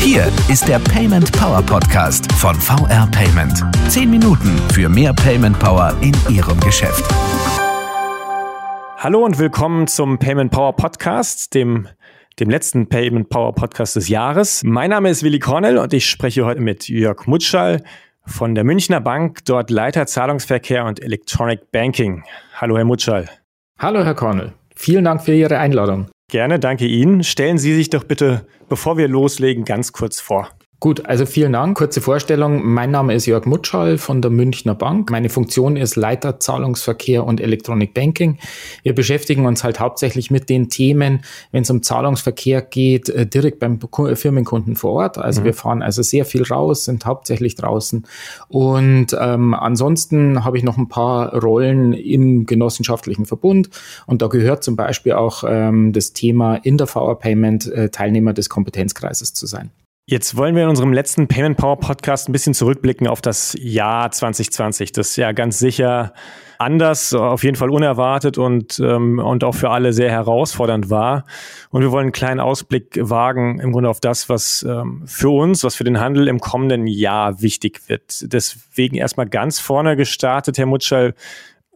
Hier ist der Payment Power Podcast von VR Payment. Zehn Minuten für mehr Payment Power in Ihrem Geschäft. Hallo und willkommen zum Payment Power Podcast, dem dem letzten Payment Power Podcast des Jahres. Mein Name ist Willi Cornell und ich spreche heute mit Jörg Mutschall von der Münchner Bank, dort Leiter Zahlungsverkehr und Electronic Banking. Hallo, Herr Mutschall. Hallo, Herr Cornell. Vielen Dank für Ihre Einladung. Gerne, danke Ihnen. Stellen Sie sich doch bitte, bevor wir loslegen, ganz kurz vor. Gut, also vielen Dank. Kurze Vorstellung. Mein Name ist Jörg Mutschall von der Münchner Bank. Meine Funktion ist Leiter Zahlungsverkehr und Electronic Banking. Wir beschäftigen uns halt hauptsächlich mit den Themen, wenn es um Zahlungsverkehr geht, äh, direkt beim Firmenkunden vor Ort. Also mhm. wir fahren also sehr viel raus, sind hauptsächlich draußen. Und ähm, ansonsten habe ich noch ein paar Rollen im genossenschaftlichen Verbund. Und da gehört zum Beispiel auch ähm, das Thema in der VR Payment äh, Teilnehmer des Kompetenzkreises zu sein. Jetzt wollen wir in unserem letzten Payment Power Podcast ein bisschen zurückblicken auf das Jahr 2020, das ja ganz sicher anders, auf jeden Fall unerwartet und, ähm, und auch für alle sehr herausfordernd war. Und wir wollen einen kleinen Ausblick wagen im Grunde auf das, was ähm, für uns, was für den Handel im kommenden Jahr wichtig wird. Deswegen erstmal ganz vorne gestartet, Herr Mutschall.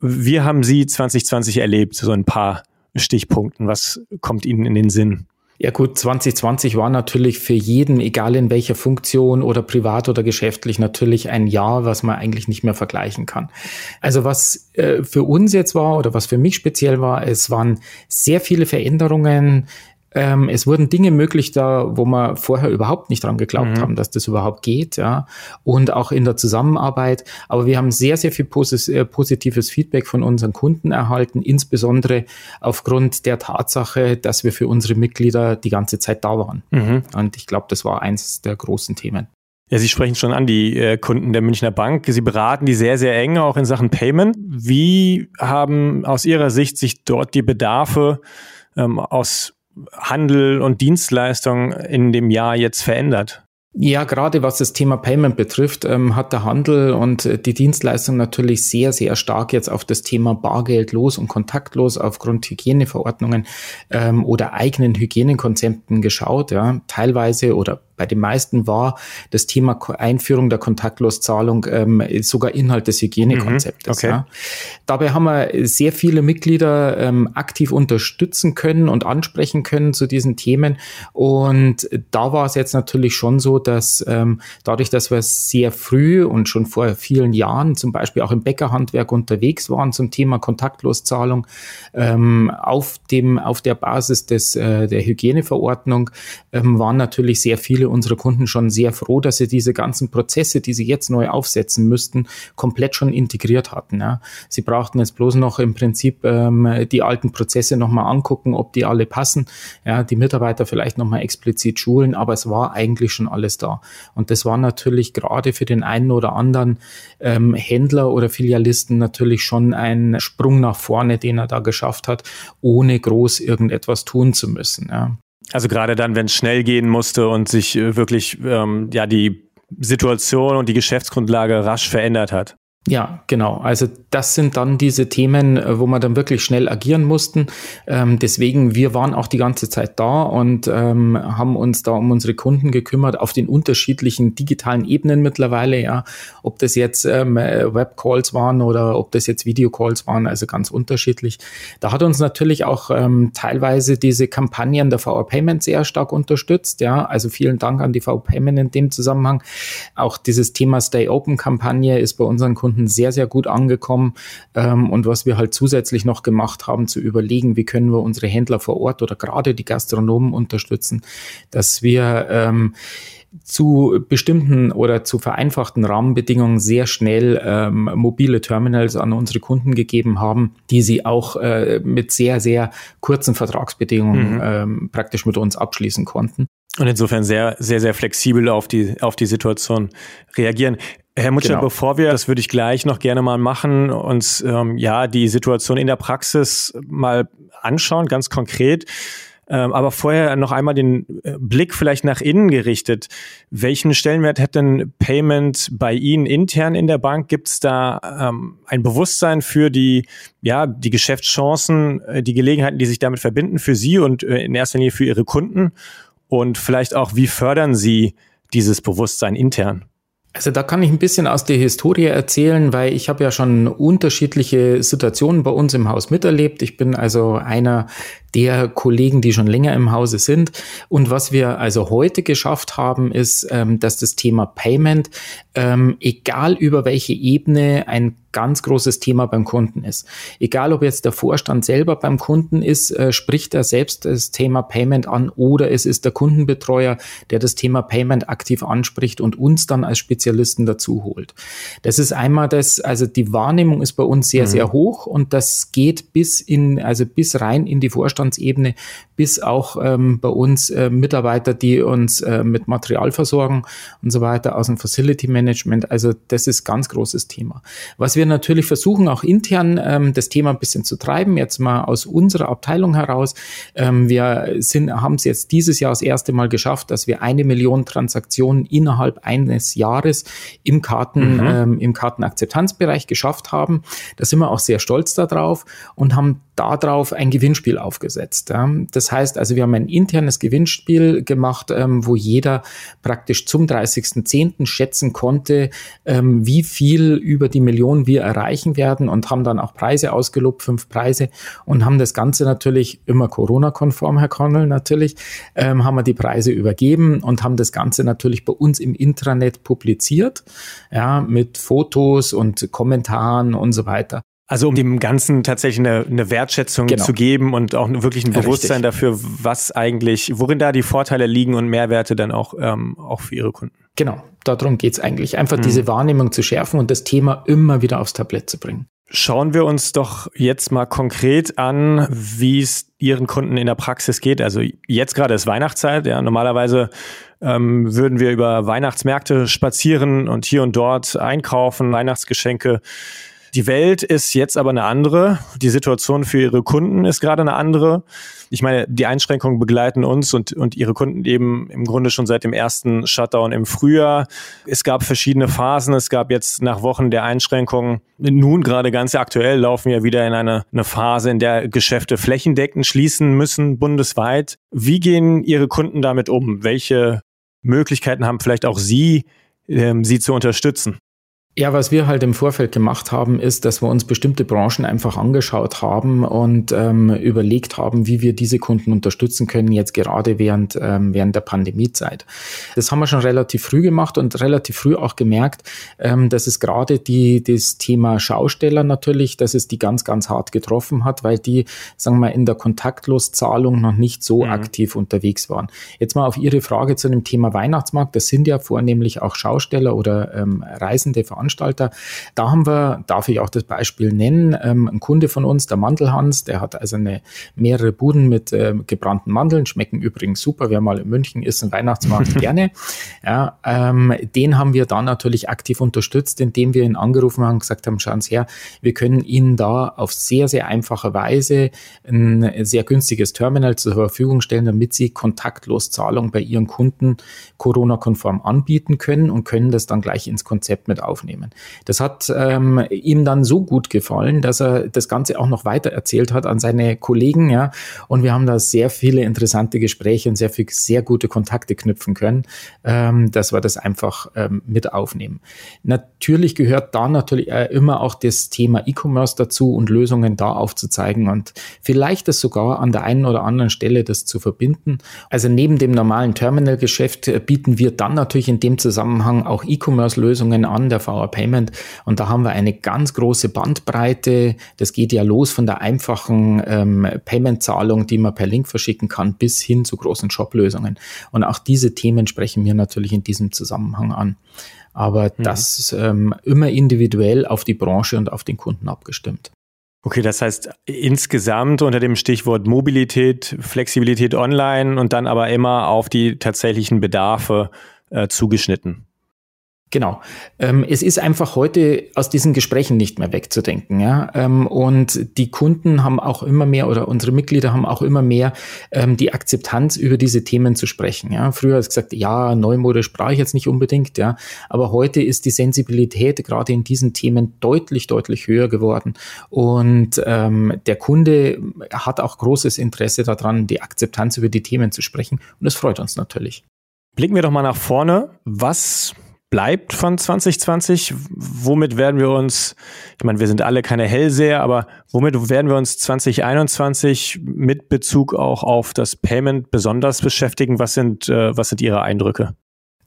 Wie haben Sie 2020 erlebt? So ein paar Stichpunkten. Was kommt Ihnen in den Sinn? Ja gut, 2020 war natürlich für jeden, egal in welcher Funktion oder privat oder geschäftlich, natürlich ein Jahr, was man eigentlich nicht mehr vergleichen kann. Also was äh, für uns jetzt war oder was für mich speziell war, es waren sehr viele Veränderungen ähm, es wurden Dinge möglich da, wo wir vorher überhaupt nicht dran geglaubt mhm. haben, dass das überhaupt geht, ja. Und auch in der Zusammenarbeit. Aber wir haben sehr, sehr viel äh, positives Feedback von unseren Kunden erhalten, insbesondere aufgrund der Tatsache, dass wir für unsere Mitglieder die ganze Zeit da waren. Mhm. Und ich glaube, das war eins der großen Themen. Ja, Sie sprechen schon an die äh, Kunden der Münchner Bank. Sie beraten die sehr, sehr eng, auch in Sachen Payment. Wie haben aus Ihrer Sicht sich dort die Bedarfe ähm, aus Handel und Dienstleistung in dem Jahr jetzt verändert? Ja, gerade was das Thema Payment betrifft, ähm, hat der Handel und äh, die Dienstleistung natürlich sehr, sehr stark jetzt auf das Thema bargeldlos und kontaktlos aufgrund Hygieneverordnungen ähm, oder eigenen Hygienekonzepten geschaut. Ja, teilweise oder bei den meisten war das Thema Einführung der Kontaktloszahlung ähm, sogar Inhalt des Hygienekonzeptes. Mhm, okay. ja. Dabei haben wir sehr viele Mitglieder ähm, aktiv unterstützen können und ansprechen können zu diesen Themen. Und da war es jetzt natürlich schon so, dass ähm, dadurch, dass wir sehr früh und schon vor vielen Jahren zum Beispiel auch im Bäckerhandwerk unterwegs waren zum Thema Kontaktloszahlung ähm, auf dem auf der Basis des äh, der Hygieneverordnung ähm, waren natürlich sehr viele unserer Kunden schon sehr froh, dass sie diese ganzen Prozesse, die sie jetzt neu aufsetzen müssten, komplett schon integriert hatten. Ja. Sie brauchten jetzt bloß noch im Prinzip ähm, die alten Prozesse nochmal angucken, ob die alle passen. Ja, die Mitarbeiter vielleicht nochmal explizit schulen, aber es war eigentlich schon alles da. Und das war natürlich gerade für den einen oder anderen ähm, Händler oder Filialisten natürlich schon ein Sprung nach vorne, den er da geschafft hat, ohne groß irgendetwas tun zu müssen. Ja. Also gerade dann, wenn es schnell gehen musste und sich äh, wirklich ähm, ja die Situation und die Geschäftsgrundlage rasch verändert hat. Ja, genau. Also das sind dann diese Themen, äh, wo wir dann wirklich schnell agieren mussten. Ähm, deswegen, wir waren auch die ganze Zeit da und ähm, haben uns da um unsere Kunden gekümmert auf den unterschiedlichen digitalen Ebenen mittlerweile, ja. Ob das jetzt ähm, Webcalls waren oder ob das jetzt Videocalls waren, also ganz unterschiedlich. Da hat uns natürlich auch ähm, teilweise diese Kampagnen der VR Payment sehr stark unterstützt, ja. Also vielen Dank an die VR Payment in dem Zusammenhang. Auch dieses Thema Stay Open Kampagne ist bei unseren Kunden Kunden sehr, sehr gut angekommen. Ähm, und was wir halt zusätzlich noch gemacht haben, zu überlegen, wie können wir unsere Händler vor Ort oder gerade die Gastronomen unterstützen, dass wir ähm, zu bestimmten oder zu vereinfachten Rahmenbedingungen sehr schnell ähm, mobile Terminals an unsere Kunden gegeben haben, die sie auch äh, mit sehr, sehr kurzen Vertragsbedingungen mhm. ähm, praktisch mit uns abschließen konnten. Und insofern sehr, sehr, sehr flexibel auf die, auf die Situation reagieren. Herr Mutscher, genau. bevor wir, das würde ich gleich noch gerne mal machen, uns ähm, ja die Situation in der Praxis mal anschauen, ganz konkret. Ähm, aber vorher noch einmal den äh, Blick vielleicht nach innen gerichtet. Welchen Stellenwert hat denn Payment bei Ihnen intern in der Bank? Gibt es da ähm, ein Bewusstsein für die, ja, die Geschäftschancen, äh, die Gelegenheiten, die sich damit verbinden für Sie und äh, in erster Linie für Ihre Kunden? Und vielleicht auch, wie fördern Sie dieses Bewusstsein intern? Also da kann ich ein bisschen aus der Historie erzählen, weil ich habe ja schon unterschiedliche Situationen bei uns im Haus miterlebt. Ich bin also einer der Kollegen, die schon länger im Hause sind. Und was wir also heute geschafft haben, ist, ähm, dass das Thema Payment, ähm, egal über welche Ebene, ein ganz großes Thema beim Kunden ist. Egal, ob jetzt der Vorstand selber beim Kunden ist, äh, spricht er selbst das Thema Payment an oder es ist der Kundenbetreuer, der das Thema Payment aktiv anspricht und uns dann als Spezialisten dazu holt. Das ist einmal das, also die Wahrnehmung ist bei uns sehr, mhm. sehr hoch und das geht bis in, also bis rein in die Vorstand Vorstandsebene bis auch ähm, bei uns äh, Mitarbeiter, die uns äh, mit Material versorgen und so weiter aus dem Facility Management. Also das ist ganz großes Thema. Was wir natürlich versuchen, auch intern ähm, das Thema ein bisschen zu treiben, jetzt mal aus unserer Abteilung heraus. Ähm, wir sind, haben es jetzt dieses Jahr das erste Mal geschafft, dass wir eine Million Transaktionen innerhalb eines Jahres im Karten, mhm. ähm, im Kartenakzeptanzbereich geschafft haben. Da sind wir auch sehr stolz darauf und haben darauf ein Gewinnspiel aufgesetzt. Das heißt also, wir haben ein internes Gewinnspiel gemacht, ähm, wo jeder praktisch zum 30.10. schätzen konnte, ähm, wie viel über die Million wir erreichen werden und haben dann auch Preise ausgelobt, fünf Preise und haben das Ganze natürlich immer Corona-konform, Herr Connell, natürlich, ähm, haben wir die Preise übergeben und haben das Ganze natürlich bei uns im Intranet publiziert, ja, mit Fotos und Kommentaren und so weiter. Also um dem Ganzen tatsächlich eine, eine Wertschätzung genau. zu geben und auch wirklich ein Bewusstsein Richtig. dafür, was eigentlich, worin da die Vorteile liegen und Mehrwerte dann auch, ähm, auch für ihre Kunden. Genau, darum geht's eigentlich. Einfach mhm. diese Wahrnehmung zu schärfen und das Thema immer wieder aufs Tablett zu bringen. Schauen wir uns doch jetzt mal konkret an, wie es Ihren Kunden in der Praxis geht. Also jetzt gerade ist Weihnachtszeit. Ja, normalerweise ähm, würden wir über Weihnachtsmärkte spazieren und hier und dort einkaufen, Weihnachtsgeschenke die Welt ist jetzt aber eine andere. Die Situation für ihre Kunden ist gerade eine andere. Ich meine, die Einschränkungen begleiten uns und, und ihre Kunden eben im Grunde schon seit dem ersten Shutdown im Frühjahr. Es gab verschiedene Phasen. Es gab jetzt nach Wochen der Einschränkungen, nun gerade ganz aktuell laufen wir wieder in eine, eine Phase, in der Geschäfte flächendeckend schließen müssen, bundesweit. Wie gehen Ihre Kunden damit um? Welche Möglichkeiten haben vielleicht auch Sie, ähm, sie zu unterstützen? Ja, was wir halt im Vorfeld gemacht haben, ist, dass wir uns bestimmte Branchen einfach angeschaut haben und ähm, überlegt haben, wie wir diese Kunden unterstützen können, jetzt gerade während, ähm, während der Pandemiezeit. Das haben wir schon relativ früh gemacht und relativ früh auch gemerkt, ähm, dass es gerade die, das Thema Schausteller natürlich, dass es die ganz, ganz hart getroffen hat, weil die, sagen wir mal, in der Kontaktloszahlung noch nicht so mhm. aktiv unterwegs waren. Jetzt mal auf Ihre Frage zu dem Thema Weihnachtsmarkt. Das sind ja vornehmlich auch Schausteller oder ähm, Reisende, Veranstalter. Da haben wir, darf ich auch das Beispiel nennen, ähm, ein Kunde von uns, der Mandelhans, der hat also eine mehrere Buden mit äh, gebrannten Mandeln, schmecken übrigens super. Wer mal in München ist, ein Weihnachtsmarkt gerne. Ja, ähm, den haben wir da natürlich aktiv unterstützt, indem wir ihn angerufen haben und gesagt haben, schauen Sie her, wir können Ihnen da auf sehr, sehr einfache Weise ein sehr günstiges Terminal zur Verfügung stellen, damit Sie kontaktlos Zahlung bei Ihren Kunden Corona-konform anbieten können und können das dann gleich ins Konzept mit aufnehmen aufnehmen. Das hat ähm, ihm dann so gut gefallen, dass er das Ganze auch noch weiter erzählt hat an seine Kollegen, ja. Und wir haben da sehr viele interessante Gespräche und sehr viel, sehr gute Kontakte knüpfen können, ähm, dass wir das einfach ähm, mit aufnehmen. Natürlich gehört da natürlich äh, immer auch das Thema E-Commerce dazu und Lösungen da aufzuzeigen und vielleicht das sogar an der einen oder anderen Stelle das zu verbinden. Also neben dem normalen Terminal-Geschäft äh, bieten wir dann natürlich in dem Zusammenhang auch E-Commerce-Lösungen an. Der Our Payment. Und da haben wir eine ganz große Bandbreite. Das geht ja los von der einfachen ähm, Payment-Zahlung, die man per Link verschicken kann, bis hin zu großen Shop-Lösungen. Und auch diese Themen sprechen wir natürlich in diesem Zusammenhang an. Aber mhm. das ähm, immer individuell auf die Branche und auf den Kunden abgestimmt. Okay, das heißt insgesamt unter dem Stichwort Mobilität, Flexibilität online und dann aber immer auf die tatsächlichen Bedarfe äh, zugeschnitten. Genau. Ähm, es ist einfach heute aus diesen Gesprächen nicht mehr wegzudenken. Ja? Ähm, und die Kunden haben auch immer mehr oder unsere Mitglieder haben auch immer mehr ähm, die Akzeptanz, über diese Themen zu sprechen. Ja? Früher du gesagt, ja, neumodisch brauche ich jetzt nicht unbedingt, ja. Aber heute ist die Sensibilität gerade in diesen Themen deutlich, deutlich höher geworden. Und ähm, der Kunde hat auch großes Interesse daran, die Akzeptanz über die Themen zu sprechen. Und das freut uns natürlich. Blicken wir doch mal nach vorne. Was bleibt von 2020? Womit werden wir uns, ich meine, wir sind alle keine Hellseher, aber womit werden wir uns 2021 mit Bezug auch auf das Payment besonders beschäftigen? Was sind, äh, was sind Ihre Eindrücke?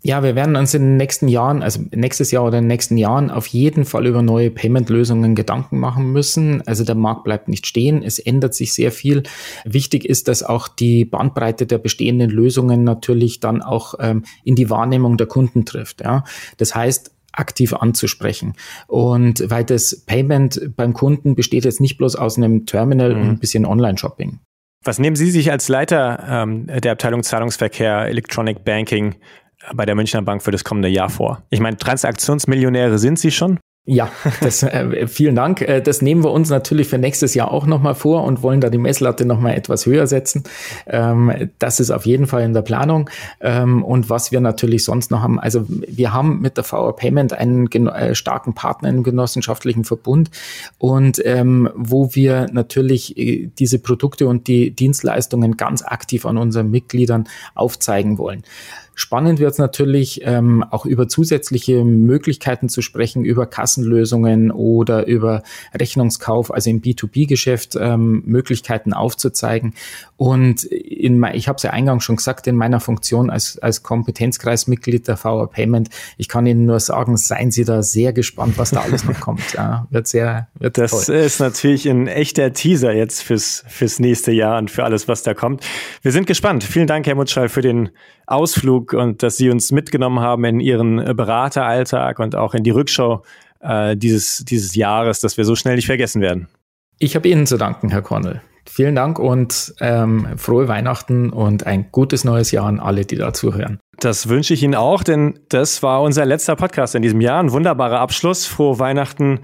Ja, wir werden uns in den nächsten Jahren, also nächstes Jahr oder in den nächsten Jahren auf jeden Fall über neue Payment-Lösungen Gedanken machen müssen. Also der Markt bleibt nicht stehen. Es ändert sich sehr viel. Wichtig ist, dass auch die Bandbreite der bestehenden Lösungen natürlich dann auch ähm, in die Wahrnehmung der Kunden trifft. Ja. Das heißt, aktiv anzusprechen. Und weil das Payment beim Kunden besteht jetzt nicht bloß aus einem Terminal mhm. und ein bisschen Online-Shopping. Was nehmen Sie sich als Leiter ähm, der Abteilung Zahlungsverkehr, Electronic Banking bei der Münchner Bank für das kommende Jahr vor? Ich meine, Transaktionsmillionäre sind Sie schon? Ja, das, äh, vielen Dank. Äh, das nehmen wir uns natürlich für nächstes Jahr auch nochmal vor und wollen da die Messlatte nochmal etwas höher setzen. Ähm, das ist auf jeden Fall in der Planung. Ähm, und was wir natürlich sonst noch haben, also wir haben mit der VR Payment einen äh, starken Partner im genossenschaftlichen Verbund und ähm, wo wir natürlich äh, diese Produkte und die Dienstleistungen ganz aktiv an unseren Mitgliedern aufzeigen wollen. Spannend wird es natürlich ähm, auch über zusätzliche Möglichkeiten zu sprechen, über Kassenlösungen oder über Rechnungskauf, also im B2B-Geschäft ähm, Möglichkeiten aufzuzeigen. Und in, ich habe es ja eingangs schon gesagt, in meiner Funktion als, als Kompetenzkreismitglied der VR Payment, ich kann Ihnen nur sagen, seien Sie da sehr gespannt, was da alles noch kommt. Ja, wird sehr, wird Das toll. ist natürlich ein echter Teaser jetzt fürs, fürs nächste Jahr und für alles, was da kommt. Wir sind gespannt. Vielen Dank, Herr Mutschall, für den Ausflug und dass Sie uns mitgenommen haben in Ihren äh, Berateralltag und auch in die Rückschau äh, dieses, dieses Jahres, dass wir so schnell nicht vergessen werden. Ich habe Ihnen zu danken, Herr Cornell. Vielen Dank und ähm, frohe Weihnachten und ein gutes neues Jahr an alle, die da zuhören. Das wünsche ich Ihnen auch, denn das war unser letzter Podcast in diesem Jahr. Ein wunderbarer Abschluss. Frohe Weihnachten,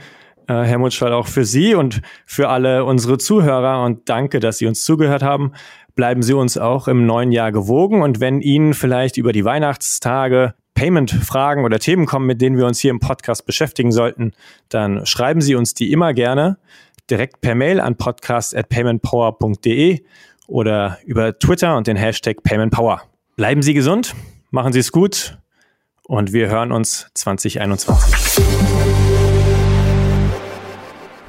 äh, Herr Mutschwald, auch für Sie und für alle unsere Zuhörer. Und danke, dass Sie uns zugehört haben bleiben Sie uns auch im neuen Jahr gewogen. Und wenn Ihnen vielleicht über die Weihnachtstage Payment-Fragen oder Themen kommen, mit denen wir uns hier im Podcast beschäftigen sollten, dann schreiben Sie uns die immer gerne direkt per Mail an podcast.paymentpower.de oder über Twitter und den Hashtag PaymentPower. Bleiben Sie gesund, machen Sie es gut und wir hören uns 2021.